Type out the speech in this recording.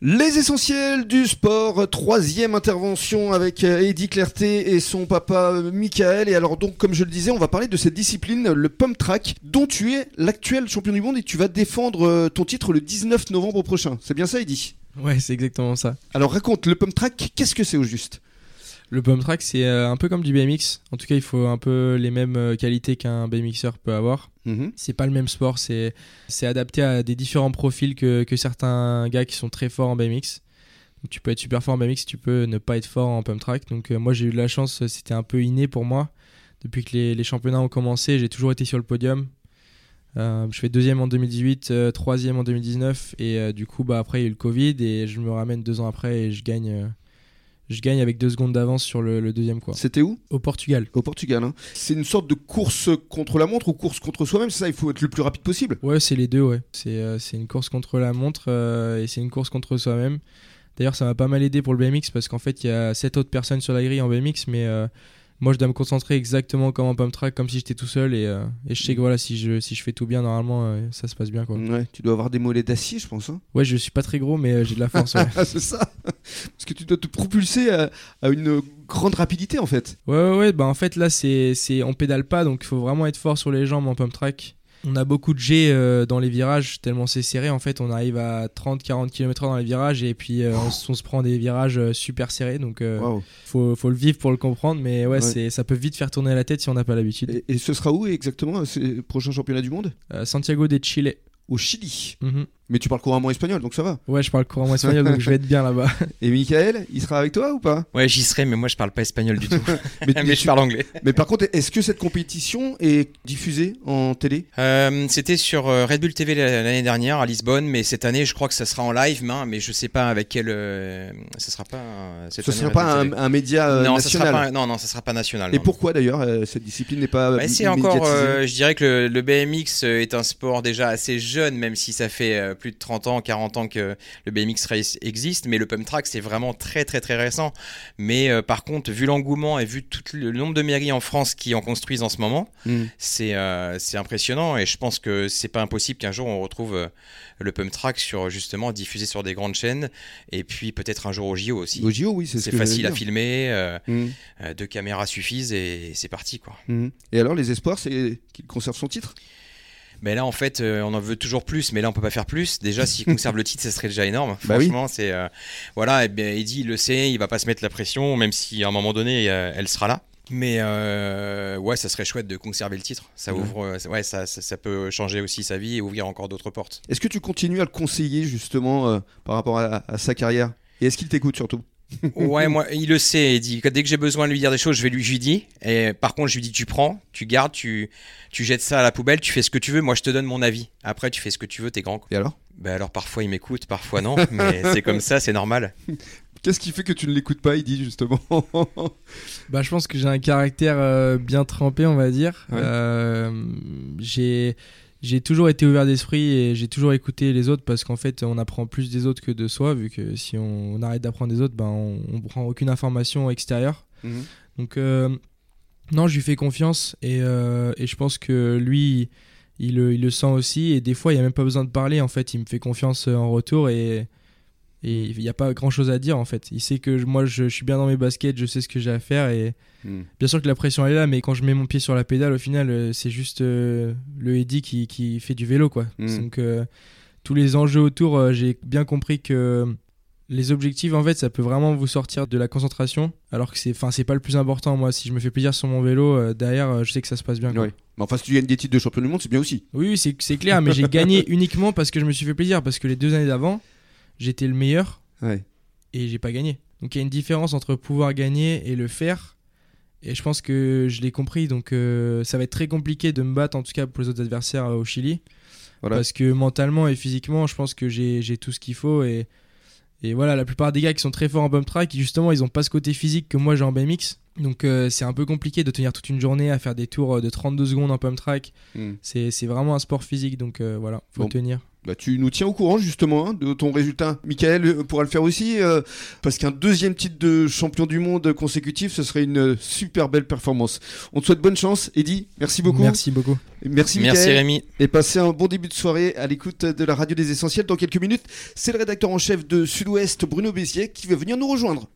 Les essentiels du sport, troisième intervention avec euh, Eddie Clerté et son papa euh, Michael. Et alors donc, comme je le disais, on va parler de cette discipline, le pump track, dont tu es l'actuel champion du monde et tu vas défendre euh, ton titre le 19 novembre prochain. C'est bien ça, Eddie Ouais, c'est exactement ça. Alors raconte, le pump track, qu'est-ce que c'est au juste? Le pump track, c'est un peu comme du BMX. En tout cas, il faut un peu les mêmes qualités qu'un BMXer peut avoir. Mhm. C'est pas le même sport, c'est adapté à des différents profils que, certains gars qui sont très forts en BMX. Tu peux être super fort en BMX, tu peux ne pas être fort en pump track. Donc euh, moi j'ai eu de la chance, c'était un peu inné pour moi. Depuis que les, championnats ont commencé, j'ai toujours été sur le podium. Euh, je fais deuxième en 2018, euh, troisième en 2019 et du coup bah après il y a eu le Covid et je me ramène deux ans après et je gagne, je gagne avec deux secondes d'avance sur le, le deuxième quoi. C'était où? Au Portugal. Au Portugal. hein. C'est une sorte de course contre la montre ou course contre soi-même, c'est ça? Il faut être le plus rapide possible. Ouais, c'est les deux, ouais. C'est euh, une course contre la montre euh, et c'est une course contre soi-même. D'ailleurs, ça m'a pas mal aidé pour le BMX parce qu'en fait, il y a sept autres personnes sur la grille en BMX, mais euh, moi, je dois me concentrer exactement comme en pump track, comme si j'étais tout seul et, euh, et je sais que voilà, si je, si je fais tout bien, normalement, euh, ça se passe bien, quoi. Ouais, tu dois avoir des mollets d'acier, je pense. hein. Ouais, je suis pas très gros, mais euh, j'ai de la force, ouais. Ah, c'est ça Parce que tu dois te propulser à, à une grande rapidité en fait. Ouais, ouais, ouais, bah en fait là c'est, c'est on pédale pas donc il faut vraiment être fort sur les jambes en pump track. On a beaucoup de G euh, dans les virages tellement c'est serré en fait on arrive à 30-40 km/h dans les virages et puis euh, on, se prend des virages euh, super serrés donc euh, faut, faut le vivre pour le comprendre mais ouais, Ouais. C'est, ça peut vite faire tourner la tête si on n'a pas l'habitude. Et, et ce sera où exactement ces prochains championnats du monde? Santiago de Chile. Au Chili. Mhm. Mais tu parles couramment espagnol donc ça va. Ouais je parle couramment espagnol donc je vais être bien là-bas. Et Michael, il sera avec toi ou pas? Ouais, j'y serai, mais moi je parle pas espagnol du tout. mais, mais je parle anglais. mais par contre, est-ce que cette compétition est diffusée en télé? Euh, C'était sur euh, Red Bull TV l'année dernière à Lisbonne, mais cette année je crois que ça sera en live, mais, mais je sais pas avec quel. euh, ça sera pas. euh, cette Ce année, sera pas un, média non, ça national. sera pas, non, non, ça sera pas national. Et non. pourquoi d'ailleurs cette discipline n'est pas Bah, c'est encore, euh, je dirais que le, le BMX est un sport déjà assez jeune, même si ça fait euh, plus de 30 ans, 40 ans que le BMX race existe, mais le pump track c'est vraiment très très très récent. Mais euh, par contre, vu l'engouement et vu tout le nombre de mairies en France qui en construisent en ce moment, c'est euh, c'est impressionnant et je pense que c'est pas impossible qu'un jour on retrouve euh, le pump track sur justement diffusé sur des grandes chaînes et puis peut-être un jour au JO aussi. Au JO, oui, c'est ce facile à filmer, euh, deux caméras suffisent et c'est parti quoi. Hmm. Et alors, les espoirs, c'est qu'il conserve son titre? Mais là, en fait, euh, on en veut toujours plus, mais là, on peut pas faire plus. Déjà, s'il conserve le titre, ça serait déjà énorme. Bah oui. Franchement, c'est euh, voilà. Et bien, Eddie il le sait, il va pas se mettre la pression, même si à un moment donné, euh, elle sera là. Mais ouais, ça serait chouette de conserver le titre. Ça ouvre, ouais, ça, ça, ça peut changer aussi sa vie et ouvrir encore d'autres portes. Est-ce que tu continues à le conseiller justement par rapport à, à sa carrière? Et est-ce qu'il t'écoute surtout? Ouais, moi, il le sait. Eddie. Dès que j'ai besoin de lui dire des choses, je vais lui, je lui dis. Et par contre, je lui dis, tu prends, tu gardes, tu, tu jettes ça à la poubelle, tu fais ce que tu veux. Moi, je te donne mon avis. Après, tu fais ce que tu veux. T'es grand. quoi. Et alors? Ben alors, parfois, il m'écoute, parfois non. Mais c'est comme ça, c'est normal. Qu'est-ce qui fait que tu ne l'écoutes pas, il dit justement? Bah, je pense que j'ai un caractère euh, bien trempé, on va dire. Ouais. Euh, j'ai j'ai toujours été ouvert d'esprit et j'ai toujours écouté les autres parce qu'en fait, on apprend plus des autres que de soi, vu que si on, on arrête d'apprendre des autres, ben on, on prend aucune information extérieure. Mhm. Donc euh, non, je lui fais confiance et, euh, et je pense que lui, il, le- il le sent aussi et des fois, il n'y a même pas besoin de parler. En fait, il me fait confiance euh, en retour et et il n'y a pas grand chose à dire en fait. Il sait que je- moi, je, je suis bien dans mes baskets, je sais ce que j'ai à faire et Hmm. bien sûr que la pression elle est là, mais quand je mets mon pied sur la pédale, au final, euh, c'est juste euh, le Eddy qui, qui fait du vélo quoi. Mhm. Donc euh, tous les enjeux autour, j'ai bien compris que les objectifs, en fait, ça peut vraiment vous sortir de la concentration, alors que c'est, enfin, c'est pas le plus important. Moi, si je me fais plaisir sur mon vélo, euh, derrière, euh, je sais que ça se passe bien. quoi. Ouais. Mais enfin, si tu gagnes des titres de champion du monde, c'est bien aussi. Oui, c'est clair, mais j'ai gagné uniquement parce que je me suis fait plaisir, parce que les deux années d'avant, j'étais le meilleur Ouais. et j'ai pas gagné. Donc il y a une différence entre pouvoir gagner et le faire. Et je pense que je l'ai compris, donc euh, ça va être très compliqué de me battre, en tout cas pour les autres adversaires euh, au Chili. Voilà. Parce que mentalement et physiquement, je pense que j'ai tout ce qu'il faut. Et, et voilà, la plupart des gars qui sont très forts en bump track, justement, ils ont pas ce côté physique que moi j'ai en BMX. Donc euh, c'est un peu compliqué de tenir toute une journée à faire des tours de 32 secondes en pump track. Hmm. C'est c'est vraiment un sport physique, donc euh, voilà, faut Bon. tenir. Bah, tu nous tiens au courant justement hein, de ton résultat. Michael euh, pourra le faire aussi, euh, parce qu'un deuxième titre de champion du monde consécutif, ce serait une super belle performance. On te souhaite bonne chance, Eddy. Merci beaucoup. Merci beaucoup. Merci, Merci Michael. Rémi. Et passez un bon début de soirée à l'écoute de la radio des essentiels. Dans quelques minutes, c'est le rédacteur en chef de Sud-Ouest, Bruno Bézier, qui va venir nous rejoindre.